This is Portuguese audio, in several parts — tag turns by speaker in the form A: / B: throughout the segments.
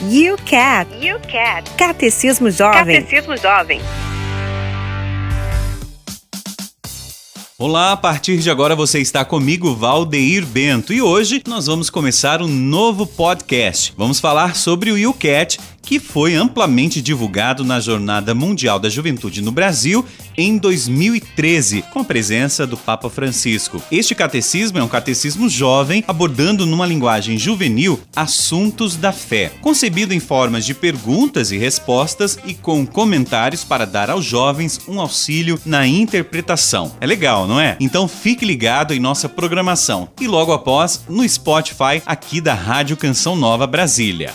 A: UCAT.
B: UCAT.
A: Catecismo Jovem.
B: Catecismo Jovem.
C: Olá, a partir de agora você está comigo, Valdeir Bento, e hoje nós vamos começar um novo podcast. Vamos falar sobre o UCAT que foi amplamente divulgado na Jornada Mundial da Juventude no Brasil em 2013, com a presença do Papa Francisco. Este catecismo é um catecismo jovem, abordando numa linguagem juvenil assuntos da fé, concebido em formas de perguntas e respostas e com comentários para dar aos jovens um auxílio na interpretação. É legal, não é? Então fique ligado em nossa programação e logo após no Spotify aqui da Rádio Canção Nova Brasília.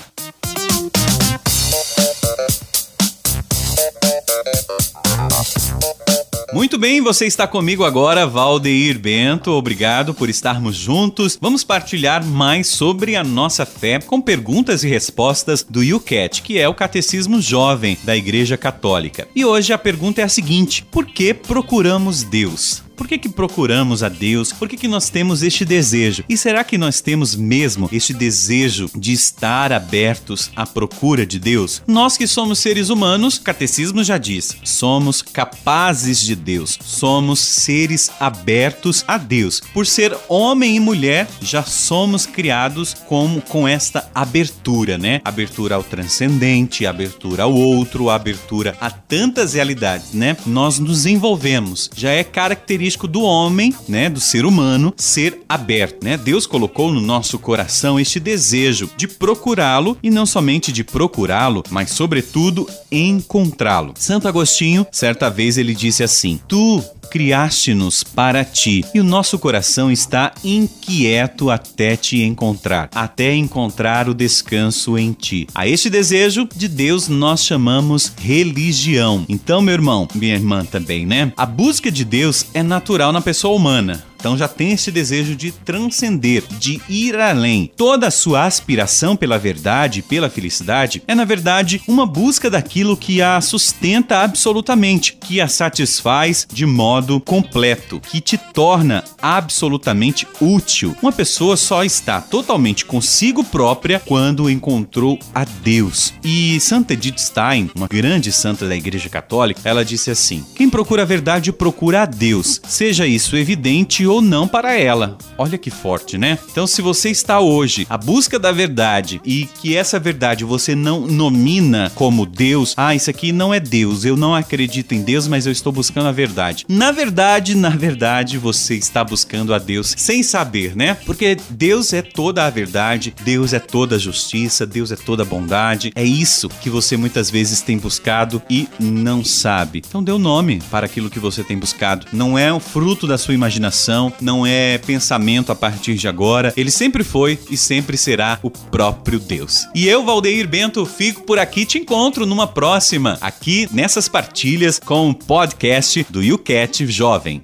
C: Muito bem, você está comigo agora, Valdeir Bento. Obrigado por estarmos juntos. Vamos partilhar mais sobre a nossa fé com perguntas e respostas do UCAT, que é o Catecismo Jovem da Igreja Católica. E hoje a pergunta é a seguinte: por que procuramos Deus? Por que, que procuramos a Deus? Por que, que nós temos este desejo? E será que nós temos mesmo este desejo de estar abertos à procura de Deus? Nós que somos seres humanos, o catecismo já diz, somos capazes de Deus, somos seres abertos a Deus. Por ser homem e mulher, já somos criados com, com esta abertura, né? Abertura ao transcendente, abertura ao outro, abertura a tantas realidades, né? Nós nos envolvemos, já é característica característico do homem, né, do ser humano, ser aberto, né? Deus colocou no nosso coração este desejo de procurá-lo e não somente de procurá-lo, mas sobretudo encontrá-lo. Santo Agostinho, certa vez ele disse assim: "Tu criaste-nos para ti, e o nosso coração está inquieto até te encontrar, até encontrar o descanso em ti. A este desejo de Deus nós chamamos religião. Então, meu irmão, minha irmã também, né? A busca de Deus é natural na pessoa humana. Então já tem esse desejo de transcender, de ir além. Toda a sua aspiração pela verdade, pela felicidade, é na verdade uma busca daquilo que a sustenta absolutamente, que a satisfaz de modo completo, que te torna absolutamente útil. Uma pessoa só está totalmente consigo própria quando encontrou a Deus. E Santa Edith Stein, uma grande santa da Igreja Católica, ela disse assim: Quem procura a verdade procura a Deus, seja isso evidente ou não para ela. Olha que forte, né? Então, se você está hoje à busca da verdade e que essa verdade você não nomina como Deus, ah, isso aqui não é Deus, eu não acredito em Deus, mas eu estou buscando a verdade. Na verdade, na verdade, você está buscando a Deus sem saber, né? Porque Deus é toda a verdade, Deus é toda a justiça, Deus é toda a bondade. É isso que você muitas vezes tem buscado e não sabe. Então, dê o um nome para aquilo que você tem buscado. Não é o fruto da sua imaginação não é pensamento a partir de agora. Ele sempre foi e sempre será o próprio Deus. E eu, Valdeir Bento, fico por aqui. Te encontro numa próxima, aqui nessas partilhas com o podcast do YouCat Jovem.